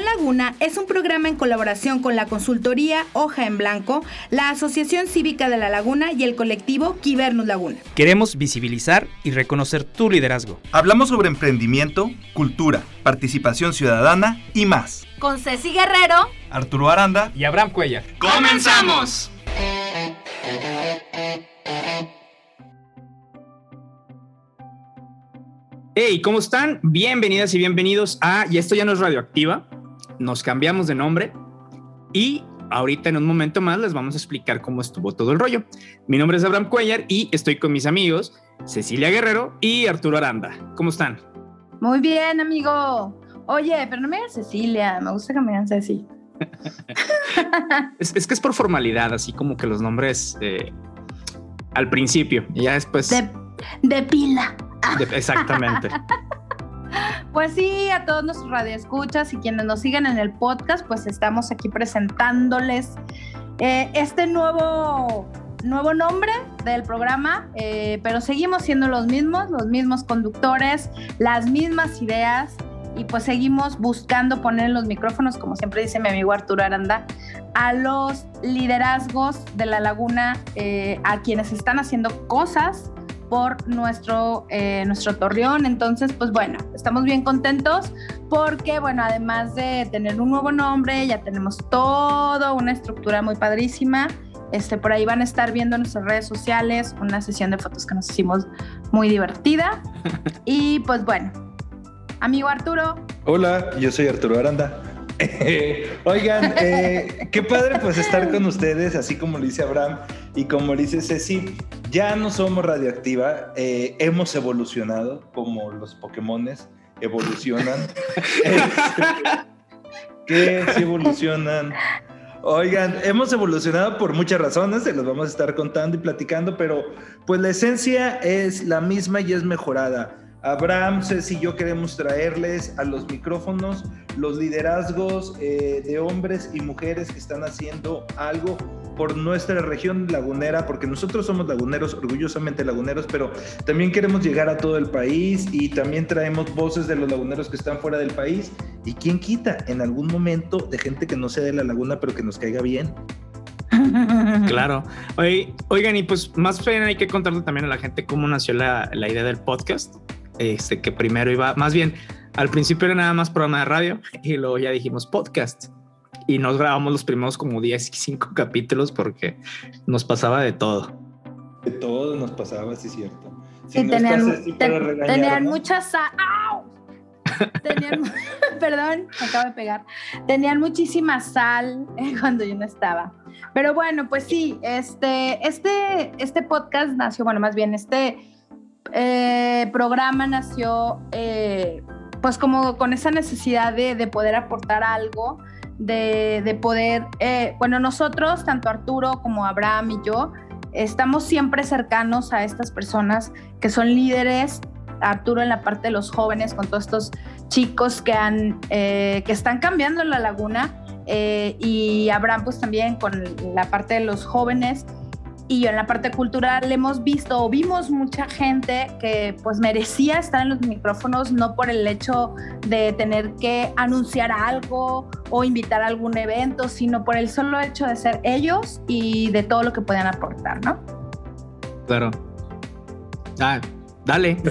Laguna es un programa en colaboración con la consultoría Hoja en Blanco, la Asociación Cívica de la Laguna y el colectivo Quibernus Laguna. Queremos visibilizar y reconocer tu liderazgo. Hablamos sobre emprendimiento, cultura, participación ciudadana y más. Con Ceci Guerrero, Arturo Aranda y Abraham Cuellar. ¡Comenzamos! Hey, ¿cómo están? Bienvenidas y bienvenidos a Y esto ya no es radioactiva. Nos cambiamos de nombre y ahorita en un momento más les vamos a explicar cómo estuvo todo el rollo. Mi nombre es Abraham Cuellar y estoy con mis amigos Cecilia Guerrero y Arturo Aranda. ¿Cómo están? Muy bien, amigo. Oye, pero no me digas Cecilia, me gusta que me digan Ceci. es, que es por formalidad, así como que los nombres eh, al principio y ya después. De, de pila exactamente. Pues sí, a todos nuestros radioescuchas y quienes nos siguen en el podcast, pues estamos aquí presentándoles eh, este nuevo, nuevo nombre del programa, eh, pero seguimos siendo los mismos, los mismos conductores, las mismas ideas y pues seguimos buscando poner en los micrófonos, como siempre dice mi amigo Arturo Aranda, a los liderazgos de la laguna, eh, a quienes están haciendo cosas por nuestro, eh, nuestro torreón. Entonces, pues bueno, estamos bien contentos porque, bueno, además de tener un nuevo nombre, ya tenemos todo una estructura muy padrísima. Este, por ahí van a estar viendo en nuestras redes sociales una sesión de fotos que nos hicimos muy divertida. Y pues bueno, amigo Arturo. Hola, yo soy Arturo Aranda. Oigan, eh, qué padre pues estar con ustedes, así como lo dice Abraham y como dice Ceci, ya no somos radioactiva, eh, hemos evolucionado como los Pokémones evolucionan. ¿Qué? Sí evolucionan. Oigan, hemos evolucionado por muchas razones, se los vamos a estar contando y platicando, pero pues la esencia es la misma y es mejorada. Abraham, Ceci y yo queremos traerles a los micrófonos los liderazgos eh, de hombres y mujeres que están haciendo algo por nuestra región lagunera, porque nosotros somos laguneros, orgullosamente laguneros, pero también queremos llegar a todo el país y también traemos voces de los laguneros que están fuera del país. ¿Y quién quita en algún momento de gente que no sea de la laguna, pero que nos caiga bien? Claro. Oigan, y pues más bien hay que contarle también a la gente cómo nació la, la idea del podcast este, que primero iba, más bien, al principio era nada más programa de radio y luego ya dijimos podcast y nos grabamos los primeros como 10 y 5 capítulos porque nos pasaba de todo. De todo nos pasaba, sí, cierto. tenían, tenían muchas... Tenían, perdón, me acabo de pegar. Tenían muchísima sal cuando yo no estaba. Pero bueno, pues sí, este, este, este podcast nació, bueno, más bien este eh, programa nació eh, pues como con esa necesidad de, poder aportar algo, de, poder, eh, bueno, nosotros, tanto Arturo como Abraham y yo, estamos siempre cercanos a estas personas que son líderes, Arturo en la parte de los jóvenes, con todos estos chicos que, han, que están cambiando la laguna, y Abraham pues también con la parte de los jóvenes y yo en la parte cultural hemos visto o vimos mucha gente que pues merecía estar en los micrófonos no por el hecho de tener que anunciar algo o invitar a algún evento, sino por el solo hecho de ser ellos y de todo lo que puedan aportar, ¿no? Claro. Ah, dale.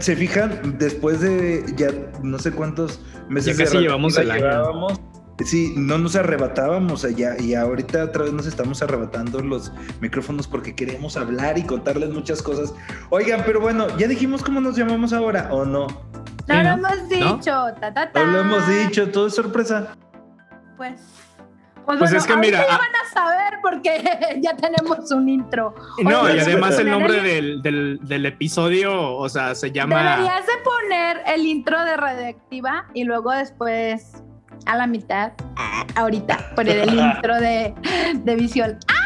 Se fijan, después de ya no sé cuántos meses ya casi llevamos el año Sí, no nos arrebatábamos allá y ahorita otra vez nos estamos arrebatando los micrófonos porque queremos hablar y contarles muchas cosas. Oigan, pero bueno, ya dijimos cómo nos llamamos ahora, ¿o no? No lo hemos dicho, ¿No? lo hemos dicho, todo es sorpresa. Pues pues, pues es que mira. Ya ah van a saber porque ya tenemos un intro. no, y además el nombre del, del, del, episodio, o sea, se llama. Deberías de poner el intro de Radioactiva y luego después a la mitad, ah, ahorita, por el intro de, de Visión. ¡Ah!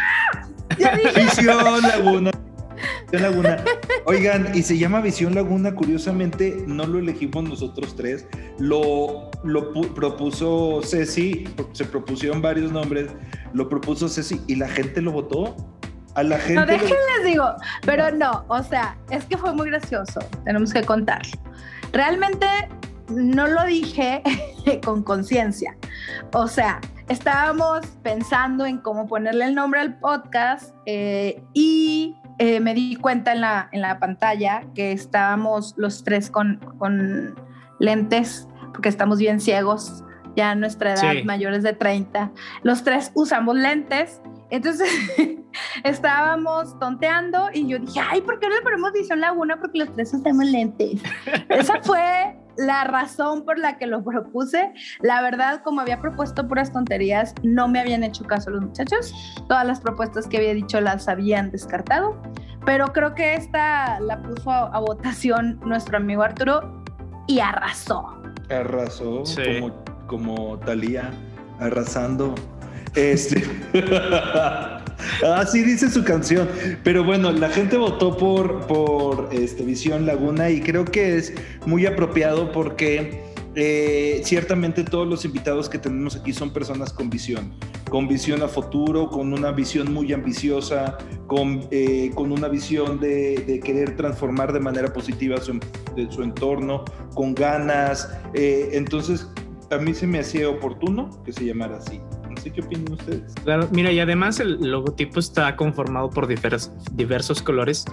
Visión Laguna. Visión Laguna. Oigan, y se llama Visión Laguna, curiosamente no lo elegimos nosotros tres, lo, lo propuso Ceci, se propusieron varios nombres, lo propuso Ceci y la gente lo votó. A la gente. No, déjenles digo, pero no, o sea, es que fue muy gracioso, tenemos que contar. Realmente no lo dije con conciencia. O sea, estábamos pensando en cómo ponerle el nombre al podcast eh, y eh, me di cuenta en la, en la pantalla que estábamos los tres con, con lentes, porque estamos bien ciegos, ya a nuestra edad, mayores de 30. Los tres usamos lentes. Entonces estábamos tonteando y yo dije, ay, ¿por qué no le ponemos Visión Laguna? Porque los tres usamos lentes. Esa fue la razón por la que lo propuse. La verdad, como había propuesto puras tonterías, no me habían hecho caso los muchachos. Todas las propuestas que había dicho las habían descartado. Pero creo que esta la puso a, votación nuestro amigo Arturo y arrasó. Arrasó como, como Talía, arrasando. Este. Así dice su canción. Pero bueno, la gente votó por, por este, Visión Laguna y creo que es muy apropiado porque eh, ciertamente todos los invitados que tenemos aquí son personas con visión, con visión a futuro, con una visión muy ambiciosa, con, eh, con una visión de, querer transformar de manera positiva su, su entorno, con ganas. Eh, entonces, a mí se me hacía oportuno que se llamara así. ¿Qué opinan ustedes? Claro, mira, y además el logotipo está conformado por diversos, diversos colores.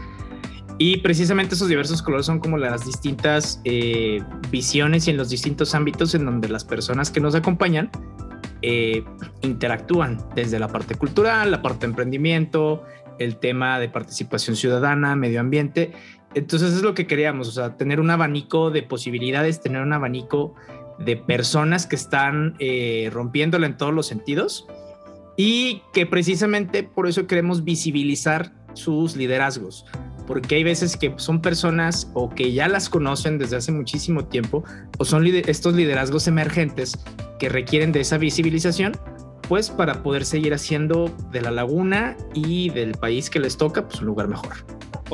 Y precisamente esos diversos colores son como las distintas eh, visiones y en los distintos ámbitos en donde las personas que nos acompañan eh, interactúan, desde la parte cultural, la parte de emprendimiento, el tema de participación ciudadana, medio ambiente. Entonces es lo que queríamos, o sea, tener un abanico de posibilidades, tener un abanico de personas que están eh, rompiéndola en todos los sentidos y que precisamente por eso queremos visibilizar sus liderazgos, porque hay veces que son personas o que ya las conocen desde hace muchísimo tiempo o son estos liderazgos emergentes que requieren de esa visibilización, pues para poder seguir haciendo de la laguna y del país que les toca pues un lugar mejor.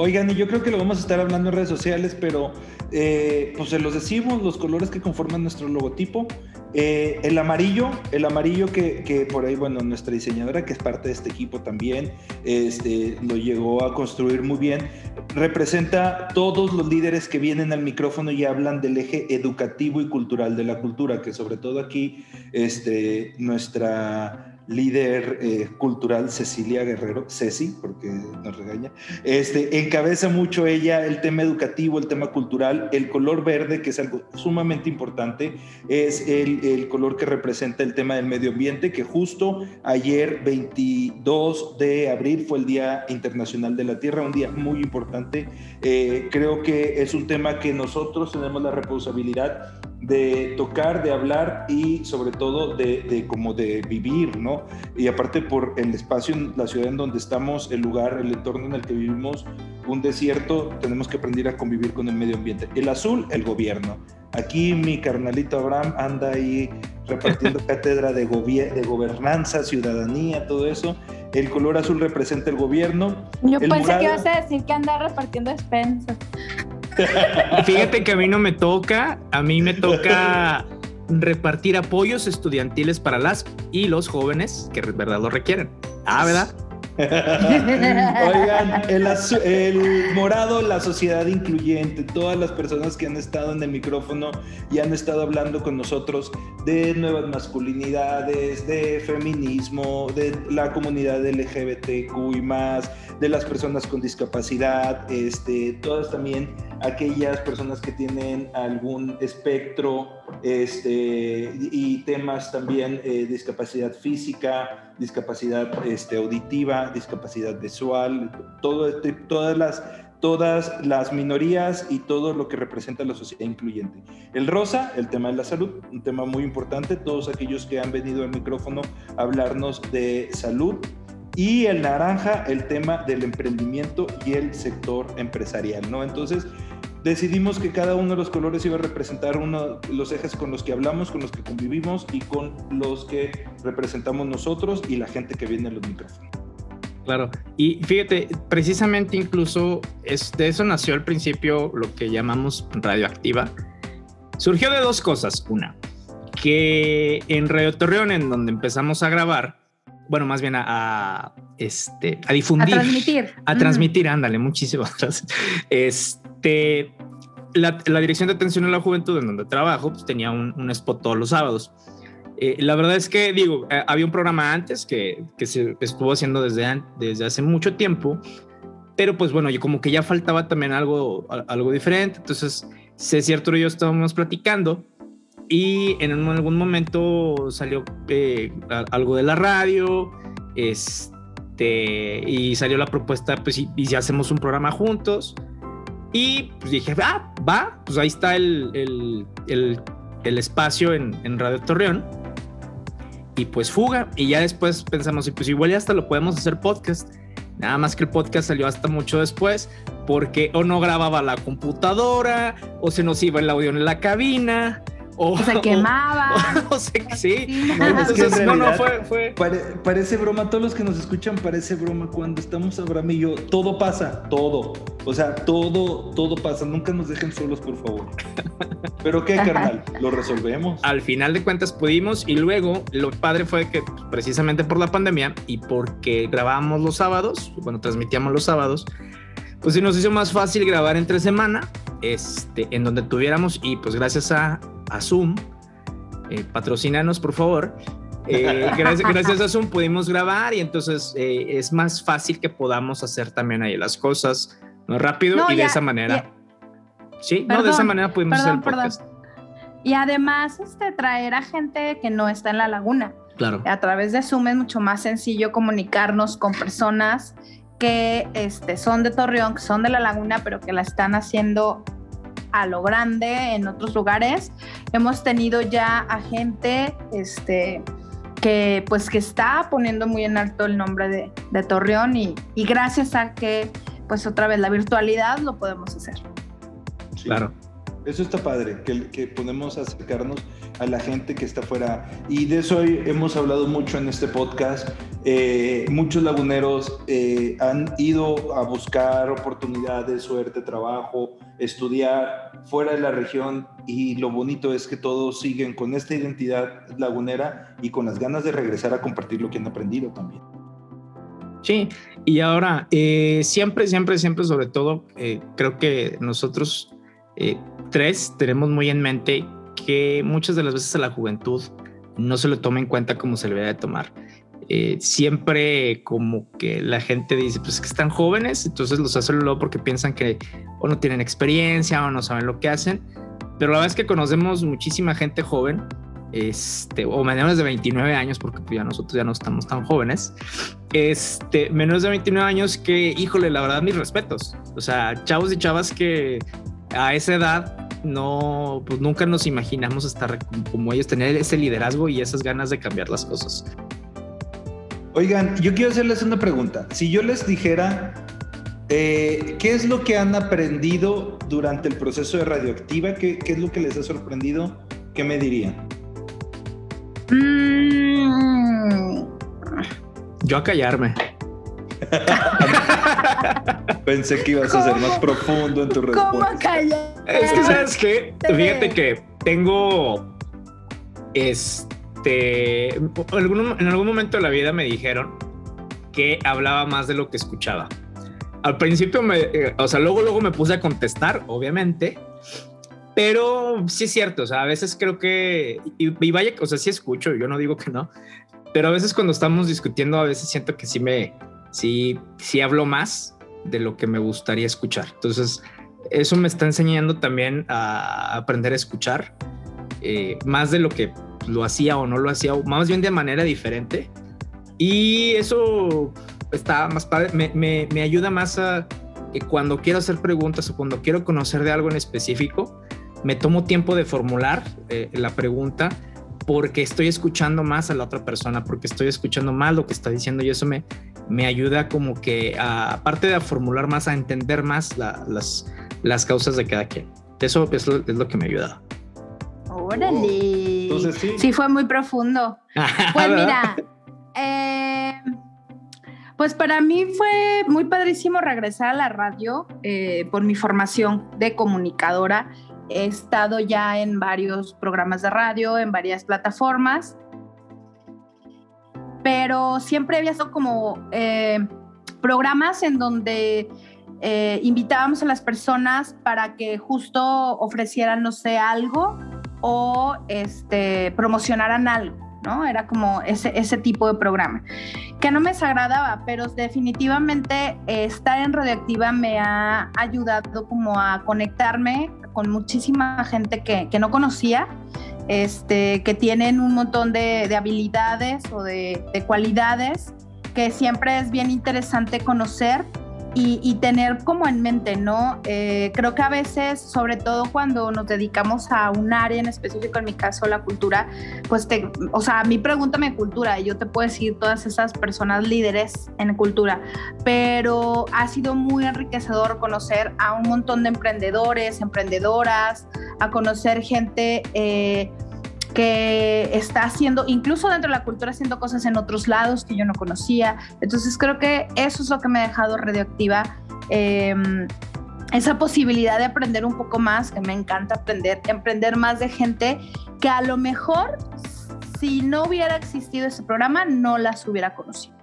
Oigan, y yo creo que lo vamos a estar hablando en redes sociales, pero eh, pues se los decimos, los colores que conforman nuestro logotipo. Eh, el amarillo, el amarillo que, que, por ahí, bueno, nuestra diseñadora, que es parte de este equipo también, este, lo llegó a construir muy bien, representa todos los líderes que vienen al micrófono y hablan del eje educativo y cultural de la cultura, que sobre todo aquí este, nuestra líder eh, cultural Cecilia Guerrero, Ceci, porque nos regaña, este, encabeza mucho ella el tema educativo, el tema cultural, el color verde, que es algo sumamente importante, es el, color que representa el tema del medio ambiente, que justo ayer, 22 de abril, fue el Día Internacional de la Tierra, un día muy importante. Eh, creo que es un tema que nosotros tenemos la responsabilidad de tocar, de hablar y sobre todo de, de, como de vivir, ¿no? Y aparte por el espacio la ciudad en donde estamos, el lugar, el entorno en el que vivimos, un desierto, tenemos que aprender a convivir con el medio ambiente. El azul, el gobierno. Aquí mi carnalito Abraham anda ahí repartiendo cátedra de, de gobernanza, ciudadanía, todo eso. El color azul representa el gobierno. Yo pensé que ibas a decir que anda repartiendo despensas. Fíjate que a mí no me toca, a mí me toca repartir apoyos estudiantiles para las y los jóvenes que verdad lo requieren. Ah, ¿verdad? Oigan, el, morado, la sociedad incluyente, todas las personas que han estado en el micrófono y han estado hablando con nosotros de nuevas masculinidades, de feminismo, de la comunidad LGBTQ y más, de las personas con discapacidad, este, todas también aquellas personas que tienen algún espectro este, y temas también eh, discapacidad física, discapacidad este, auditiva, discapacidad visual, todas, las, todas las minorías y todo lo que representa la sociedad incluyente. El rosa, el tema de la salud, un tema muy importante, todos aquellos que han venido al micrófono a hablarnos de salud, y el naranja, el tema del emprendimiento y el sector empresarial, ¿no? Entonces, decidimos que cada uno de los colores iba a representar uno los ejes con los que hablamos, con los que convivimos y con los que representamos nosotros y la gente que viene a los micrófonos. Claro, y fíjate, precisamente incluso es, de eso nació al principio lo que llamamos radioactiva. Surgió de dos cosas. Una, que en Radio Torreón, en donde empezamos a grabar, bueno, más bien a, este, a difundir. A transmitir. A transmitir, ándale, muchísimas gracias. Este, la, Dirección de Atención a la Juventud, en donde trabajo, pues tenía un, spot todos los sábados. Eh, la verdad es que, digo, eh, había un programa antes que, que se estuvo haciendo desde, desde hace mucho tiempo, pero pues bueno, yo como que ya faltaba también algo, algo diferente. Entonces, Arturo y yo estábamos platicando y en algún momento salió eh, algo de la radio, este, y salió la propuesta, pues, y, y si hacemos un programa juntos. Y pues dije, ah, va, pues ahí está el, el, el, espacio en, en, Radio Torreón. Y pues fuga. Y ya después pensamos, y pues igual ya hasta lo podemos hacer podcast. Nada más que el podcast salió hasta mucho después, porque o no grababa la computadora, o se nos iba el audio en la cabina, o, se quemaba. O, sí. No, no, fue. parece broma, todos los que nos escuchan parece broma cuando estamos Abraham y yo. Todo pasa, todo. O sea, todo, todo pasa. Nunca nos dejen solos, por favor. Pero qué, carnal, lo resolvemos. Al final de cuentas pudimos y luego lo padre fue que precisamente por la pandemia y porque grabábamos los sábados, bueno, transmitíamos los sábados, pues se nos hizo más fácil grabar entre semana, este, en donde tuviéramos y pues gracias a a Zoom, eh, patrocínanos por favor. Eh, gracias, a Zoom pudimos grabar y entonces eh, es más fácil que podamos hacer también ahí las cosas más rápido y de esa manera. Sí, no, de esa manera pudimos hacer el podcast. Y además, este, traer a gente que no está en la laguna. Claro. A través de Zoom es mucho más sencillo comunicarnos con personas que este, son de Torreón, que son de la laguna, pero que la están haciendo a lo grande en otros lugares. Hemos tenido ya a gente este, que pues que está poniendo muy en alto el nombre de, de Torreón y, y, gracias a que pues otra vez la virtualidad lo podemos hacer. Claro. Eso está padre, que, que podemos acercarnos a la gente que está afuera. Y de eso hemos hablado mucho en este podcast. Eh, muchos laguneros eh, han ido a buscar oportunidades, suerte, trabajo, estudiar fuera de la región y lo bonito es que todos siguen con esta identidad lagunera y con las ganas de regresar a compartir lo que han aprendido también. Sí, y ahora, eh, siempre, siempre, siempre, sobre todo, creo que nosotros tres tenemos muy en mente que muchas de las veces a la juventud no se lo toma en cuenta como se le debe de tomar. Eh, siempre como que la gente dice, pues que están jóvenes, entonces los hacen luego porque piensan que o no tienen experiencia o no saben lo que hacen. Pero la verdad es que conocemos muchísima gente joven, este, o menores de 29 años, porque pues ya nosotros ya no estamos tan jóvenes, este, menores de 29 años que, híjole, la verdad, mis respetos. O sea, chavos y chavas que a esa edad no, pues nunca nos imaginamos estar como ellos, tener ese liderazgo y esas ganas de cambiar las cosas. Oigan, yo quiero hacerles una pregunta. Si yo les dijera, eh, ¿qué es lo que han aprendido durante el proceso de radioactiva? ¿Qué, es lo que les ha sorprendido? ¿Qué me dirían? Mm. Yo a callarme. Pensé que ibas a ser más profundo en tu respuesta. ¿Cómo callar? Es que, ¿sabes qué? Fíjate que tengo. Este. En algún, momento de la vida me dijeron que hablaba más de lo que escuchaba. Al principio, me, eh, o sea, luego, luego me puse a contestar, obviamente. Pero sí es cierto, o sea, a veces creo que. Y, vaya, o sea, sí escucho, yo no digo que no. Pero a veces cuando estamos discutiendo, a veces siento que sí me. Sí, sí hablo más de lo que me gustaría escuchar. Entonces, eso me está enseñando también a aprender a escuchar eh, más de lo que lo hacía o no lo hacía, más bien de manera diferente. Y eso está más padre, me, me, ayuda más a que cuando quiero hacer preguntas o cuando quiero conocer de algo en específico, me tomo tiempo de formular eh, la pregunta porque estoy escuchando más a la otra persona, porque estoy escuchando más lo que está diciendo y eso me, me ayuda como que, aparte de formular más, a entender más las, las causas de cada quien. Eso es lo, que me ayuda. Órale. Entonces sí. Sí, fue muy profundo. pues mira, eh, pues para mí fue muy padrísimo regresar a la radio eh, por mi formación de comunicadora. He estado ya en varios programas de radio, en varias plataformas pero siempre había sido como eh, programas en donde eh, invitábamos a las personas para que justo ofrecieran, no sé, algo o este, promocionaran algo, ¿no? Era como ese, ese tipo de programa, que no me desagradaba, pero definitivamente eh, estar en Radioactiva me ha ayudado como a conectarme con muchísima gente que, que no conocía, este, que tienen un montón de, de habilidades o de cualidades que siempre es bien interesante conocer y, tener como en mente, ¿no? Eh, creo que a veces, sobre todo cuando nos dedicamos a un área en específico, en mi caso la cultura, pues te, o sea, a mí pregúntame cultura y yo te puedo decir todas esas personas líderes en cultura, pero ha sido muy enriquecedor conocer a un montón de emprendedores, emprendedoras, a conocer gente... Eh, que está haciendo, incluso dentro de la cultura, haciendo cosas en otros lados que yo no conocía. Entonces creo que eso es lo que me ha dejado radioactiva. Em, esa posibilidad de aprender un poco más, que me encanta aprender, emprender más de gente que a lo mejor si no hubiera existido ese programa no las hubiera conocido.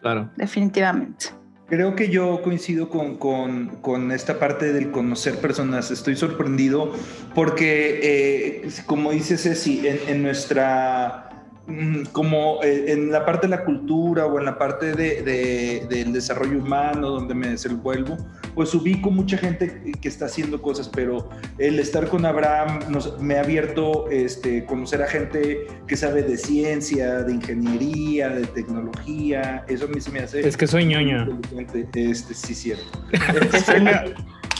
Claro. Definitivamente. Creo que yo coincido con, con, esta parte del conocer personas. Estoy sorprendido porque, eh, como dice Ceci, en, en nuestra como eh, en la parte de la cultura o en la parte de, del desarrollo humano donde me desenvuelvo, pues ubico mucha gente que está haciendo cosas, pero el estar con Abraham nos, me ha abierto este, conocer a gente que sabe de ciencia, de ingeniería, de tecnología, eso a mí se me hace... Es que soy ñoño. Este, sí, cierto.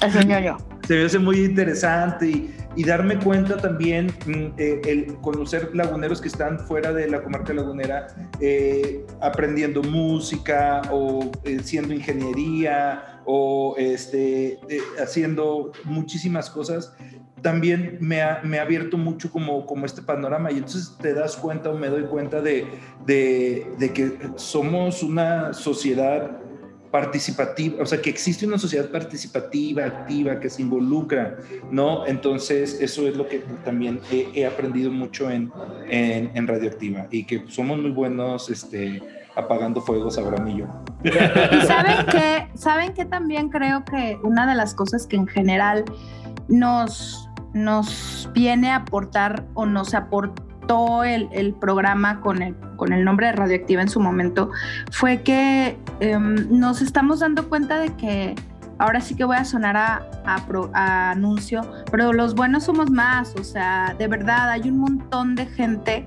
es ñoño. Se me hace muy interesante y darme cuenta también, mm, eh, el conocer laguneros que están fuera de la comarca lagunera, eh, aprendiendo música o eh, siendo ingeniería o este, haciendo muchísimas cosas, también me ha, me ha, abierto mucho como, como este panorama. Y entonces te das cuenta o me doy cuenta de, de que somos una sociedad participativa, o sea, que existe una sociedad participativa, activa, que se involucra, ¿no? Entonces, eso es lo que también he, aprendido mucho en, en, Radioactiva y que somos muy buenos este, apagando fuegos, Abraham y yo. Y saben que, saben que también creo que una de las cosas que en general nos, nos viene a aportar o nos aporta el, programa con el, con el nombre de Radioactiva en su momento fue que em, nos estamos dando cuenta de que ahora sí que voy a sonar a, a, anuncio, pero los buenos somos más, o sea, de verdad hay un montón de gente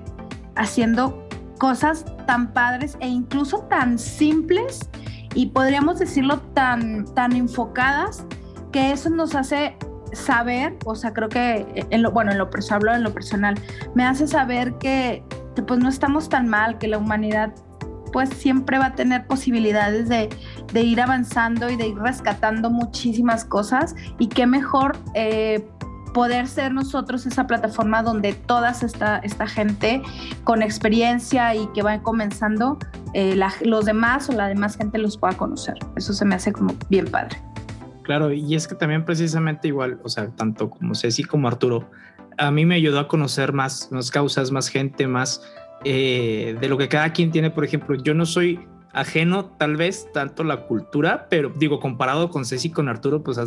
haciendo cosas tan padres e incluso tan simples y podríamos decirlo tan, tan enfocadas que eso nos hace saber, o sea, creo que en lo, bueno, en lo personal, hablo en lo personal, me hace saber que, pues no estamos tan mal, que la humanidad pues siempre va a tener posibilidades de, de ir avanzando y de ir rescatando muchísimas cosas y qué mejor eh, poder ser nosotros esa plataforma donde toda esta, esta gente con experiencia y que va comenzando, eh, los demás o la demás gente los pueda conocer. Eso se me hace como bien padre. Claro, y es que también precisamente igual, o sea, tanto como Ceci como Arturo, a mí me ayudó a conocer más, más causas, más gente, más eh, de lo que cada quien tiene. Por ejemplo, yo no soy ajeno tal vez tanto la cultura, pero digo, comparado con Ceci con Arturo, pues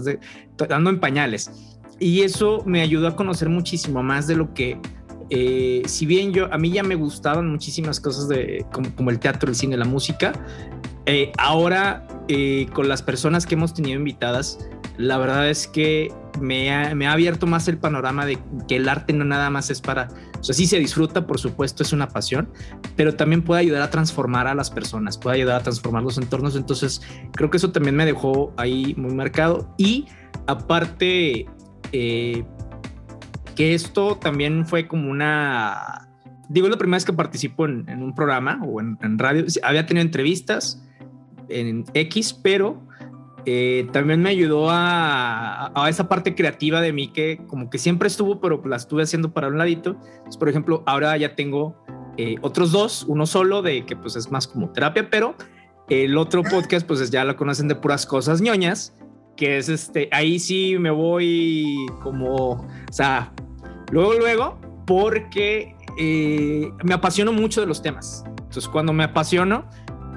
dando en pañales. Y eso me ayudó a conocer muchísimo más de lo que eh, si bien yo a mí ya me gustaban muchísimas cosas de como, el teatro, el cine, la música, eh, ahora eh, con las personas que hemos tenido invitadas, la verdad es que me ha, me ha, abierto más el panorama de que el arte no nada más es para, o sea, sí se disfruta, por supuesto, es una pasión, pero también puede ayudar a transformar a las personas, puede ayudar a transformar los entornos. Entonces, creo que eso también me dejó ahí muy marcado. Y aparte, eh, que esto también fue como una, digo, la primera vez que participo en, un programa o en, radio, había tenido entrevistas en X, pero eh, también me ayudó a, a, esa parte creativa de mí que como que siempre estuvo, pero la estuve haciendo para un ladito. por ejemplo, ahora ya tengo eh, otros dos, uno solo de que pues es más como terapia, pero el otro podcast pues ya lo conocen de puras cosas ñoñas, que es este, ahí sí me voy como, o sea, Luego, luego, porque eh, me apasiono mucho de los temas. Entonces, cuando me apasiono,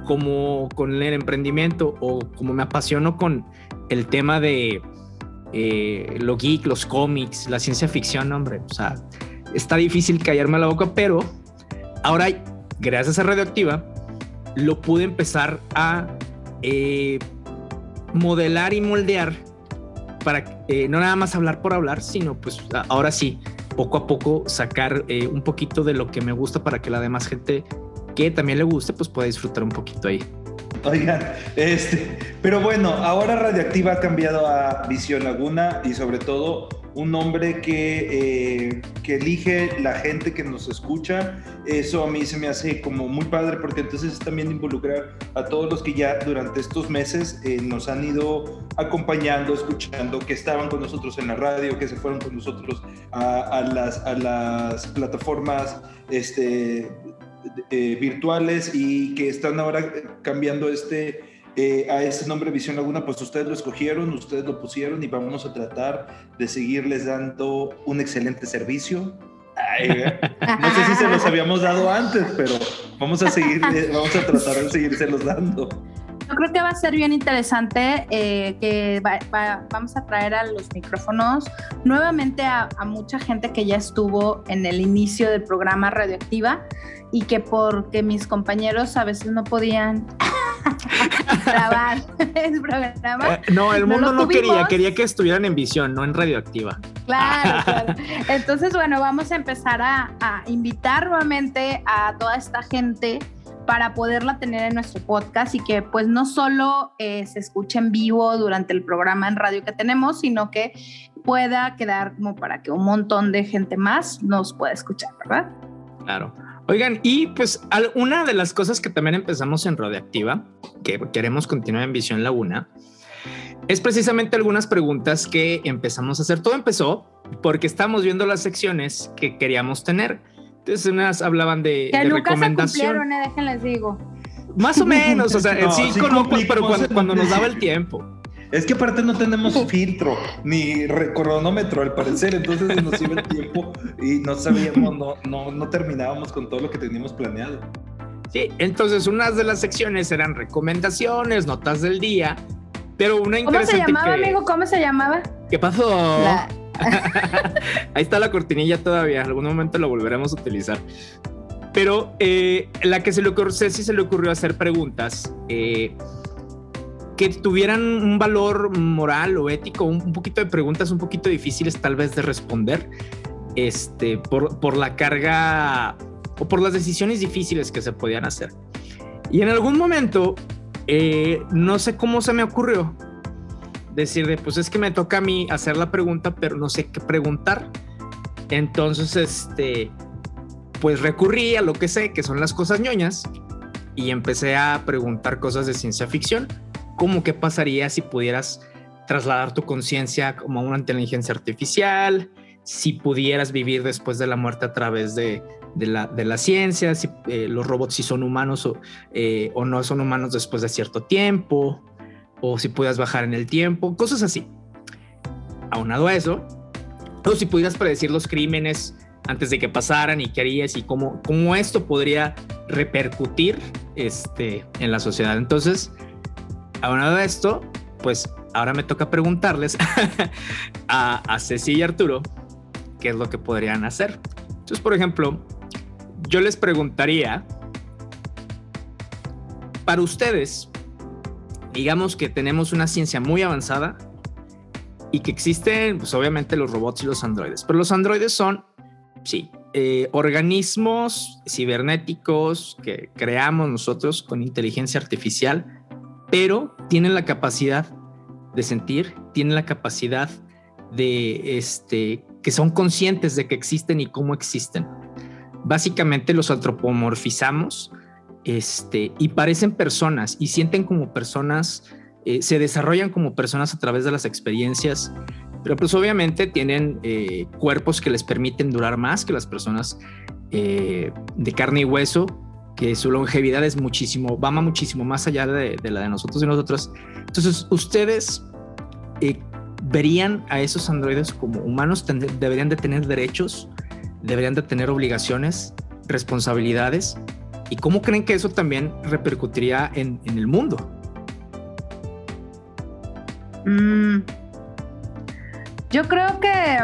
como con el emprendimiento o como me apasiono con, el tema de eh, lo geek, los cómics, la ciencia ficción, hombre, o sea, está difícil callarme la boca, pero ahora, gracias a Radioactiva, lo pude empezar a eh, modelar y moldear para eh, no nada más hablar por hablar, sino pues ahora sí, poco a poco sacar un poquito de lo que me gusta para que la demás gente que también le guste, pues pueda disfrutar un poquito ahí. Oigan, este, pero bueno, ahora Radioactiva ha cambiado a Visión Laguna y sobre todo un nombre que, eh, que elige la gente que nos escucha. Eso a mí se me hace como muy padre porque entonces es también involucrar a todos los que ya durante estos meses eh, nos han ido acompañando, escuchando, que estaban con nosotros en la radio, que se fueron con nosotros a, a las, a las plataformas este, eh, virtuales y que están ahora cambiando este, eh, a ese nombre Visión Laguna, pues ustedes lo escogieron, ustedes lo pusieron y vamos a tratar de seguirles dando un excelente servicio. Eh, no sé si se los habíamos dado antes, pero vamos a seguir, vamos a tratar de seguírselos dando. Yo creo que va a ser bien interesante que vamos a traer a los micrófonos nuevamente a, a, mucha gente que ya estuvo en el inicio del programa Radioactiva y que porque mis compañeros a veces no podían grabar el programa. Eh, no, el mundo no, quería, quería que estuvieran en visión, no en radioactiva. Claro, claro. Entonces, bueno, vamos a empezar a, invitar nuevamente a toda esta gente para poderla tener en nuestro podcast y que pues no solo eh, se escuche en vivo durante el programa en radio que tenemos, sino que pueda quedar como para que un montón de gente más nos pueda escuchar, ¿verdad? Claro. Oigan, y pues una de las cosas que también empezamos en Radioactiva, que queremos continuar en Visión Laguna, es precisamente algunas preguntas que empezamos a hacer. Todo empezó porque estábamos viendo las secciones que queríamos tener. Entonces unas hablaban de, que de nunca recomendación. Se ¿eh? déjenles digo. Más o menos, o sea, sí, conozco, pero cuando nos daba el tiempo. Es que aparte no tenemos filtro ni cronómetro al parecer, entonces nos iba el tiempo y no sabíamos, no, no, no terminábamos con todo lo que teníamos planeado. Sí, entonces unas de las secciones eran recomendaciones, notas del día, pero una interesante ¿Cómo se llamaba, amigo? ¿Cómo se llamaba? ¿Qué pasó? Ahí está la cortinilla todavía, algún momento lo volveremos a utilizar. Pero eh, la que se le ocurrió, si se le ocurrió hacer preguntas, eh, que tuvieran un valor moral o ético, un, poquito de preguntas un poquito difíciles tal vez de responder, este, por, por la carga o por las decisiones difíciles que se podían hacer. Y en algún momento, eh, no sé cómo se me ocurrió decir de, pues es que me toca a mí hacer la pregunta, pero no sé qué preguntar. Entonces, este, pues recurrí a lo que sé, que son las cosas ñoñas, y empecé a preguntar cosas de ciencia ficción. Cómo qué pasaría si pudieras trasladar tu conciencia como una inteligencia artificial, si pudieras vivir después de la muerte a través de, la, de la, ciencia, si eh, los robots si son humanos o, eh, o, no son humanos después de cierto tiempo, o si pudieras bajar en el tiempo, cosas así. Aunado a eso, o si pudieras predecir los crímenes antes de que pasaran y qué harías y cómo, cómo esto podría repercutir este, en la sociedad. Entonces, Aunado a esto, pues ahora me toca preguntarles a, a Ceci y Arturo qué es lo que podrían hacer. Entonces, por ejemplo, yo les preguntaría, para ustedes, digamos que tenemos una ciencia muy avanzada y que existen, pues obviamente los robots y los androides, pero los androides son, sí, eh, organismos cibernéticos que creamos nosotros con inteligencia artificial pero tienen la capacidad de sentir, tienen la capacidad de este, que son conscientes de que existen y cómo existen. Básicamente los antropomorfizamos este, y parecen personas y sienten como personas, eh, se desarrollan como personas a través de las experiencias, pero pues obviamente tienen eh, cuerpos que les permiten durar más que las personas eh, de carne y hueso que su longevidad es muchísimo, va muchísimo más allá de, la de nosotros y nosotros. Entonces, ustedes verían a esos androides como humanos, deberían de tener derechos, deberían de tener obligaciones, responsabilidades. ¿Y cómo creen que eso también repercutiría en, el mundo? Mm. Yo creo que,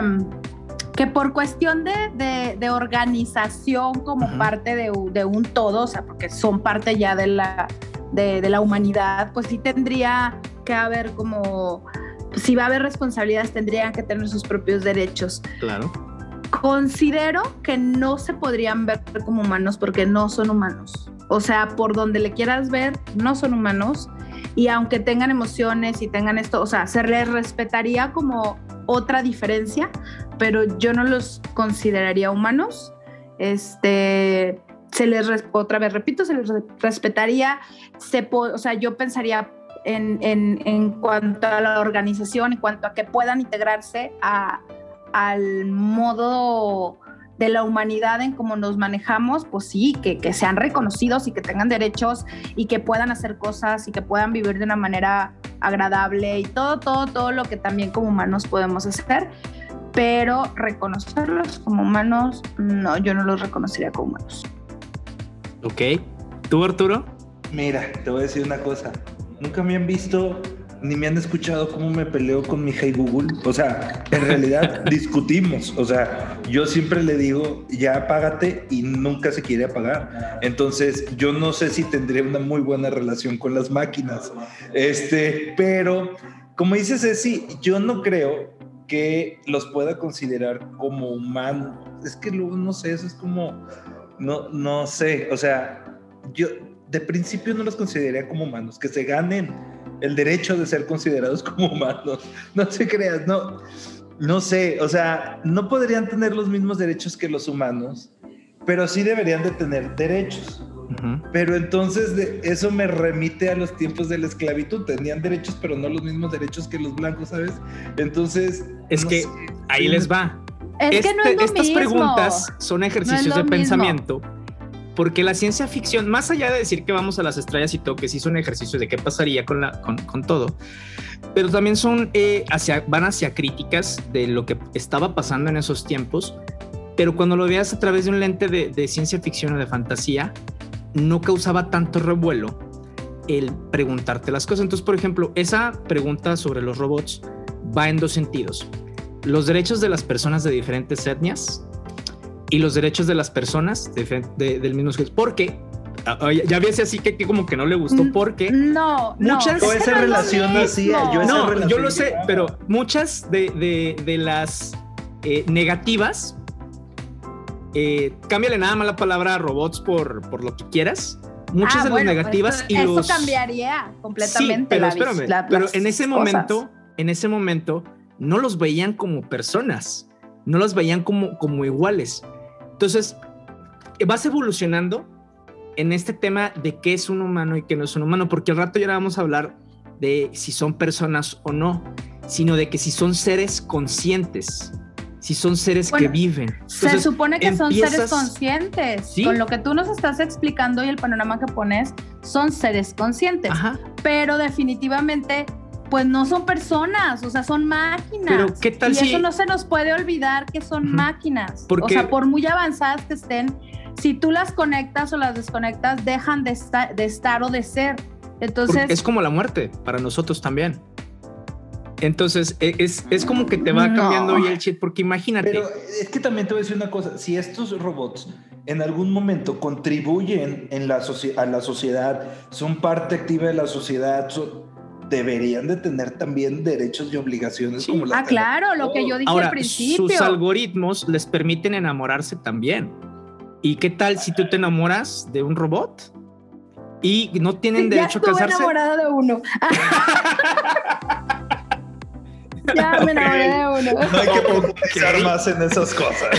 que por cuestión de, de, organización como parte de, de, un todo, o sea, porque son parte ya de la, de, la humanidad, pues sí tendría que haber como, si va a haber responsabilidades, tendrían que tener sus propios derechos. Claro. Considero que no se podrían ver como humanos porque no son humanos. O sea, por donde le quieras ver, no son humanos. Y aunque tengan emociones y tengan esto, o sea, se les respetaría como otra diferencia, pero yo no los consideraría humanos. Este, se les, otra vez repito, se les respetaría, se, o sea, yo pensaría en, en, en, cuanto a la organización, en cuanto a que puedan integrarse a, al modo de la humanidad en cómo nos manejamos, pues sí, que, que, sean reconocidos y que tengan derechos y que puedan hacer cosas y que puedan vivir de una manera agradable y todo, todo, todo lo que también como humanos podemos hacer. Pero reconocerlos como humanos, no, yo no los reconocería como humanos. Ok. ¿Tú, Arturo? Mira, te voy a decir una cosa. Nunca me han visto ni me han escuchado cómo me peleo con mi Hey Google. O sea, en realidad discutimos. O sea, yo siempre le digo, ya apágate y nunca se quiere apagar. Entonces, yo no sé si tendría una muy buena relación con las máquinas. Este, pero como dices, Ceci, yo no creo que los pueda considerar como humanos. Es que luego no sé, eso es como, no, no sé. O sea, yo de principio no los consideraría como humanos, que se ganen el derecho de ser considerados como humanos. No se creas, no, no sé, o sea, no podrían tener los mismos derechos que los humanos, pero sí deberían de tener derechos. Pero entonces de, eso me remite a los tiempos de la esclavitud. Tenían derechos, pero no los mismos derechos que los blancos, ¿sabes? Entonces... Es que ahí les va. estas preguntas son ejercicios de pensamiento porque la ciencia ficción, más allá de decir que vamos a las estrellas y todo, que sí son ejercicios de qué pasaría con, con todo, pero también son eh, hacia, van hacia críticas de lo que estaba pasando en esos tiempos, pero cuando lo veas a través de un lente de, de ciencia ficción o de fantasía, no causaba tanto revuelo el preguntarte las cosas. Entonces, por ejemplo, esa pregunta sobre los robots va en dos sentidos. Los derechos de las personas de diferentes etnias y los derechos de las personas del mismo sexo. Porque ya ves así que, como que no le gustó porque no muchas no, esa relación así yo no yo lo sé pero muchas de, de, las eh, negativas eh, cámbiale nada más la palabra robots por, por lo que quieras. Muchas ah, de las pues, negativas y eso cambiaría completamente pero espérame pero en ese momento en ese momento no los veían como personas no los veían como, como iguales entonces, vas evolucionando en este tema de qué es un humano y qué no es un humano, porque al rato ya vamos a hablar de si son personas o no, sino de que si son seres conscientes, si son seres que viven. se supone que son seres conscientes. Con lo que tú nos estás explicando y el panorama que pones, son seres conscientes. Pero definitivamente pues no son personas, o sea, son máquinas. Pero qué tal y eso no se nos puede olvidar que son máquinas. o sea, por muy avanzadas que estén, si tú las conectas o las desconectas, dejan de, de estar o de ser. Entonces. es como la muerte para nosotros también. Entonces, e, es, es como que te va cambiando hoy el chip, porque imagínate. Pero es que también te voy a decir una cosa: si estos robots en algún momento contribuyen en la a la sociedad, son parte activa de la sociedad, son, deberían de tener también derechos y obligaciones como Ah, claro, lo que yo dije al principio. Sus algoritmos les permiten enamorarse también. ¿Y qué tal si tú te enamoras de un robot? Y no tienen derecho a casarse. enamorada de uno. Ya me enamoré de uno. No hay que profundizar más en esas cosas.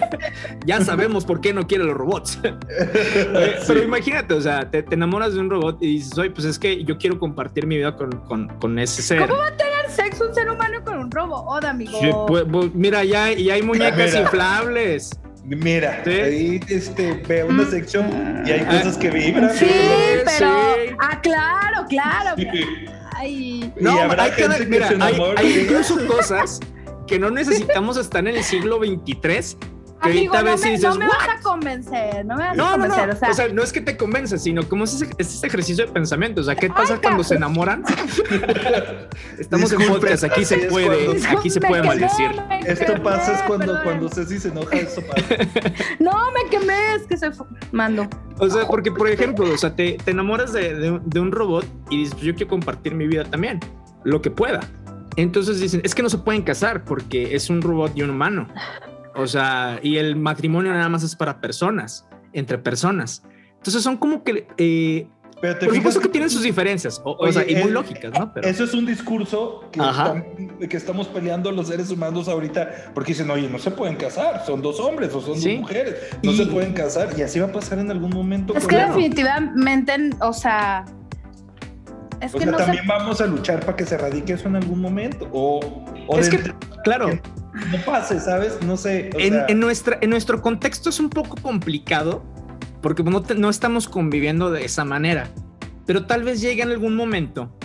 ya sabemos por qué no quiere los robots. Pero imagínate, o sea, te, enamoras de un robot y dices, oye, pues es que yo quiero compartir mi vida con, con, con ese ser. ¿Cómo va a tener sexo un ser humano con un robot, amigo? Pues, pues, mira, ya, ya hay muñecas inflables. Mira, ahí este, ve una sección y hay cosas que vibran. Sí, pero. Ah, claro, claro. No, hay, hay, incluso cosas que no necesitamos estar en el siglo 23 que ahorita no me, dices, no me vas a convencer, no me vas a No, no, no. convencer. O sea, O sea, no es que te convenza, sino como es ese, es ese ejercicio de pensamiento. O sea, ¿qué pasa cuando se enamoran? Estamos en Disculpe, podcast, aquí se puede, cuando- aquí se puede quemé, maldecir. Esto quemé, pasa es cuando, perdón. cuando Ceci se enoja, eso pasa. No, me quemé, es que se mando. O sea, porque por ejemplo, o sea, te, te enamoras de, de- de un robot y dices, pues yo quiero compartir mi vida también, lo que pueda. Entonces dicen, es que no se pueden casar porque es un robot y un humano. O sea, y el matrimonio nada más es para personas, entre personas. Entonces son como que, eh, Pero te por supuesto que tienen sus diferencias, o, o Oye, sea, y muy eh, lógicas, ¿no? Pero, Eso es un discurso que, Ajá. están- que estamos peleando los seres humanos ahorita porque dicen, oye, no se pueden casar, son dos hombres o son Sí. dos mujeres, no Y- se pueden casar y así va a pasar en algún momento. Es que definitivamente, o sea, es O que sea, no se también vamos a luchar para que se erradique eso en algún momento. O, o es de que, claro, que no pase, ¿sabes? No sé. o en, sea, en nuestra, en nuestro contexto es un poco complicado porque no, te- no estamos conviviendo de esa manera. Pero tal vez llegue en algún momento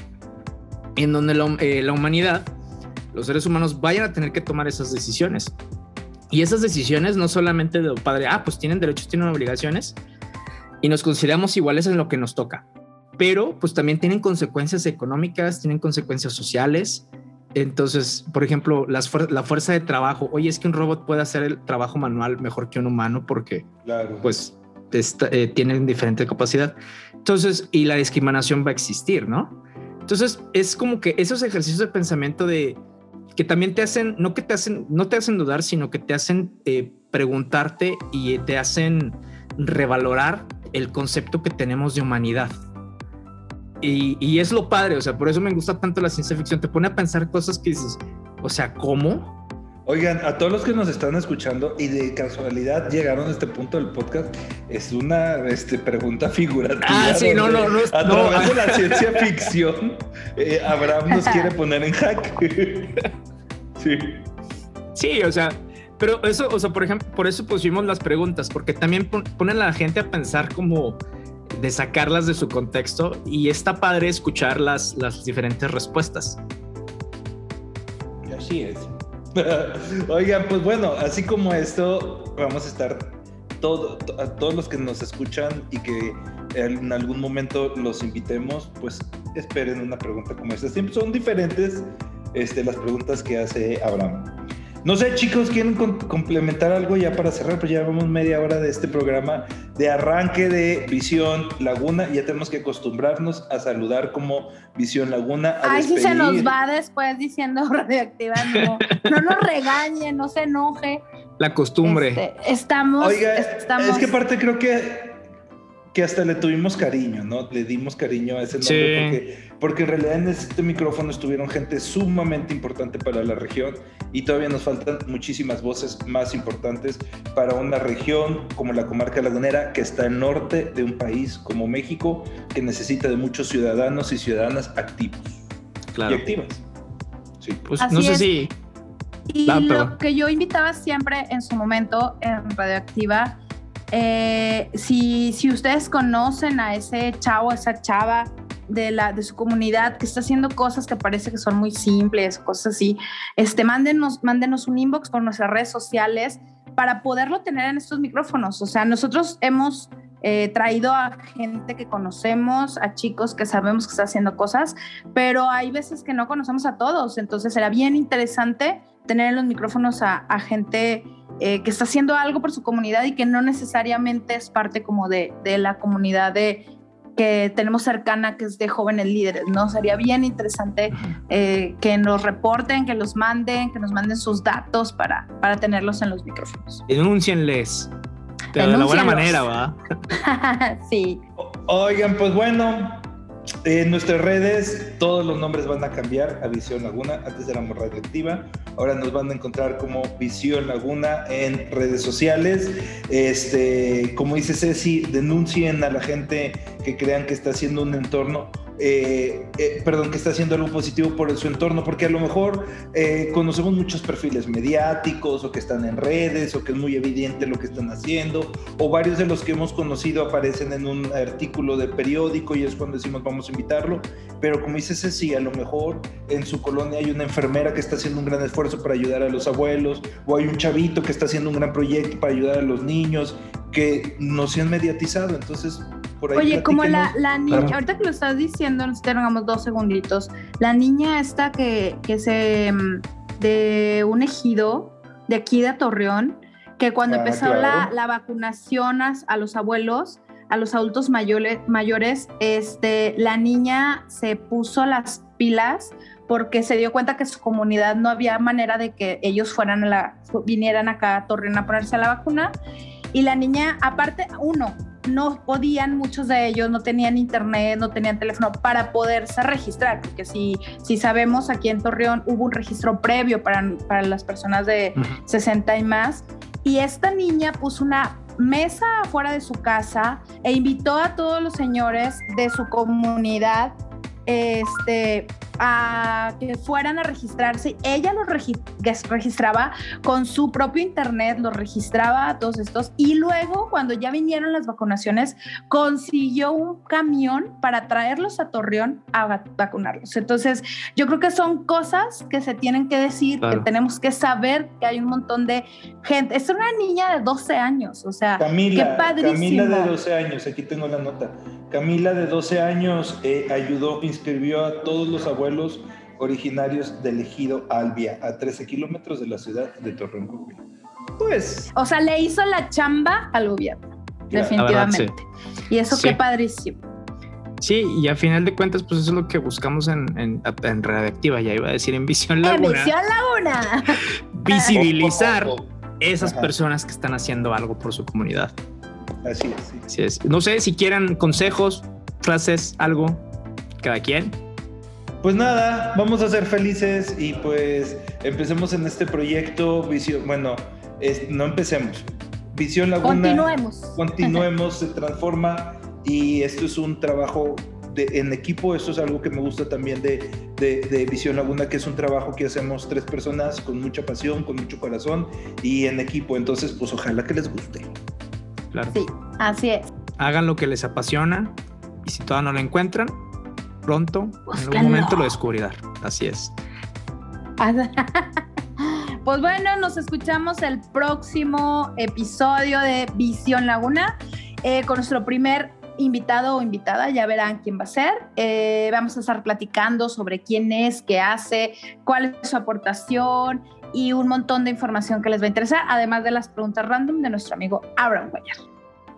en donde la, eh, la humanidad, los seres humanos, vayan a tener que tomar esas decisiones. Y esas decisiones no solamente de padre, ah, pues tienen derechos, tienen obligaciones y nos consideramos iguales en lo que nos toca. Pero pues también tienen consecuencias económicas, tienen consecuencias sociales. Entonces, por ejemplo, las fuer- la fuerza de trabajo, oye, es que un robot puede hacer el trabajo manual mejor que un humano porque claro. pues eh, tienen diferente capacidad. Entonces, y la discriminación va a existir, ¿no? Entonces, es como que esos ejercicios de pensamiento de que también te hacen, no que te hacen, no te hacen dudar, sino que te hacen eh, preguntarte y te hacen revalorar el concepto que tenemos de humanidad. Y, y es lo padre, o sea, por eso me gusta tanto la ciencia ficción, te pone a pensar cosas que dices, o sea, ¿cómo? Oigan, a todos los que nos están escuchando y de casualidad llegaron a este punto del podcast, es una este, pregunta figurativa. Ah, sí, no, no, no es- A no. través de la ciencia ficción, eh, Abraham nos quiere poner en jaque. sí. Sí, o sea, pero eso, o sea, por ejemplo, por eso pusimos las preguntas, porque también pon- ponen a la gente a pensar como de sacarlas de su contexto y está padre escuchar las, las diferentes respuestas. Así es. Oigan, pues bueno, así como esto, vamos a estar todo, to- a todos los que nos escuchan y que en algún momento los invitemos, pues esperen una pregunta como esta. Siempre son diferentes este, las preguntas que hace Abraham. No sé, chicos, ¿quieren complementar algo ya para cerrar? Pues ya llevamos media hora de este programa de arranque de Visión Laguna. Ya tenemos que acostumbrarnos a saludar como Visión Laguna. A Ay, si se nos despedir. va después diciendo radioactiva, no, no nos regañe, no se enoje. La costumbre. Este, estamos, Oiga, estamos. es que aparte creo que, que hasta le tuvimos cariño, ¿no? Le dimos cariño a ese nombre Sí. porque, porque en realidad en este micrófono estuvieron gente sumamente importante para la región y todavía nos faltan muchísimas voces más importantes para una región como la comarca lagunera que está al norte de un país como México que necesita de muchos ciudadanos y ciudadanas activos y Claro. activas. Sí. Pues Así no sé es. si. Y Ah, lo que yo invitaba siempre en su momento en Radioactiva, eh, si, si ustedes conocen a ese chavo, a esa chava de, la, de su comunidad que está haciendo cosas que parece que son muy simples, cosas así, este, mándenos, mándenos un inbox por nuestras redes sociales para poderlo tener en estos micrófonos. O sea, nosotros hemos eh, traído a gente que conocemos, a chicos que sabemos que está haciendo cosas, pero hay veces que no conocemos a todos, entonces era bien interesante tener en los micrófonos a, a gente eh, que está haciendo algo por su comunidad y que no necesariamente es parte como de, de la comunidad de que tenemos cercana, que es de jóvenes líderes, ¿no? Sería bien interesante eh, que nos reporten, que los manden, que nos manden sus datos para, para tenerlos en los micrófonos. Denúncienles. Pero de la buena manera, va. sí. Oigan, pues bueno, en nuestras redes todos los nombres van a cambiar a Visión Laguna. Antes éramos Radioactiva, ahora nos van a encontrar como Visión Laguna en redes sociales. Este, como dice Ceci, denuncien a la gente que crean que está haciendo un entorno eh, eh, perdón, que está haciendo algo positivo por su entorno, porque a lo mejor eh, conocemos muchos perfiles mediáticos o que están en redes o que es muy evidente lo que están haciendo, o varios de los que hemos conocido aparecen en un artículo de periódico y es cuando decimos vamos a invitarlo, pero como dice Ceci, a lo mejor en su colonia hay una enfermera que está haciendo un gran esfuerzo para ayudar a los abuelos, o hay un chavito que está haciendo un gran proyecto para ayudar a los niños, que no se han mediatizado, entonces Oye, como la, la niña, ahorita que lo estás diciendo, nos tengamos dos segunditos. La niña esta que, que se. Mm, de un ejido de aquí de Torreón, que cuando ah, empezó la, la, vacunación a, los abuelos, a los adultos mayores, mayores, este, la niña se puso las pilas porque se dio cuenta que su comunidad no había manera de que ellos fueran a la, vinieran acá a Torreón a ponerse la vacuna. Y la niña, aparte, uno, no podían, muchos de ellos no tenían internet, no tenían teléfono para poderse registrar, porque si, si sabemos, aquí en Torreón hubo un registro previo para, para las personas de 60 y más, y esta niña puso una mesa afuera de su casa e invitó a todos los señores de su comunidad este, a que fueran a registrarse. Ella los registraba con su propio internet, los registraba a todos estos y luego cuando ya vinieron las vacunaciones consiguió un camión para traerlos a Torreón a vacunarlos. Entonces yo creo que son cosas que se tienen que decir, que tenemos que saber que hay un montón de gente. Es una niña de 12 años, o sea, Camila, qué padrísimo. Camila de 12 años, aquí tengo la nota. Camila de 12 años eh, ayudó, inscribió a todos los abuelos originarios del ejido Albia, a 13 kilómetros de la ciudad de Torreón. Pues... O sea, le hizo la chamba al gobierno, definitivamente. Y eso qué padrísimo. Sí, y a final de cuentas, pues eso es lo que buscamos en, en, en Radioactiva, ya iba a decir en Visión Laguna. En Visión Laguna. Visibilizar esas personas que están haciendo algo por su comunidad. Así es. No sé si quieran consejos, frases, algo, cada quien. Pues nada, vamos a ser felices y pues empecemos en este proyecto. Visión, bueno, no empecemos. Visión Laguna. Continuemos. Continuemos, se transforma y esto es un trabajo de, en equipo. Esto es algo que me gusta también de, de, de, Visión Laguna, que es un trabajo que hacemos tres personas con mucha pasión, con mucho corazón y en equipo. Entonces, pues ojalá que les guste. Sí, así es. Hagan lo que les apasiona y si todavía no lo encuentran, pronto, en algún momento lo descubrirán. Así es. Pues bueno, nos escuchamos el próximo episodio de Visión Laguna eh, con nuestro primer invitado o invitada, ya verán quién va a ser. Eh, vamos a estar platicando sobre quién es, qué hace, cuál es su aportación y un montón de información que les va a interesar, además de las preguntas random de nuestro amigo Abraham Guayar.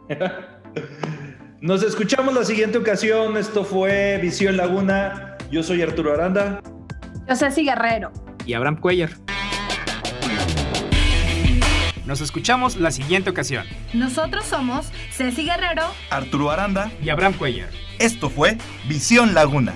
Nos escuchamos la siguiente ocasión. Esto fue Visión Laguna. Yo soy Arturo Aranda. Yo soy Guerrero. Y Abraham Cuellar. Nos escuchamos la siguiente ocasión. Nosotros somos Ceci Guerrero, Arturo Aranda y Abraham Cuellar. Esto fue Visión Laguna.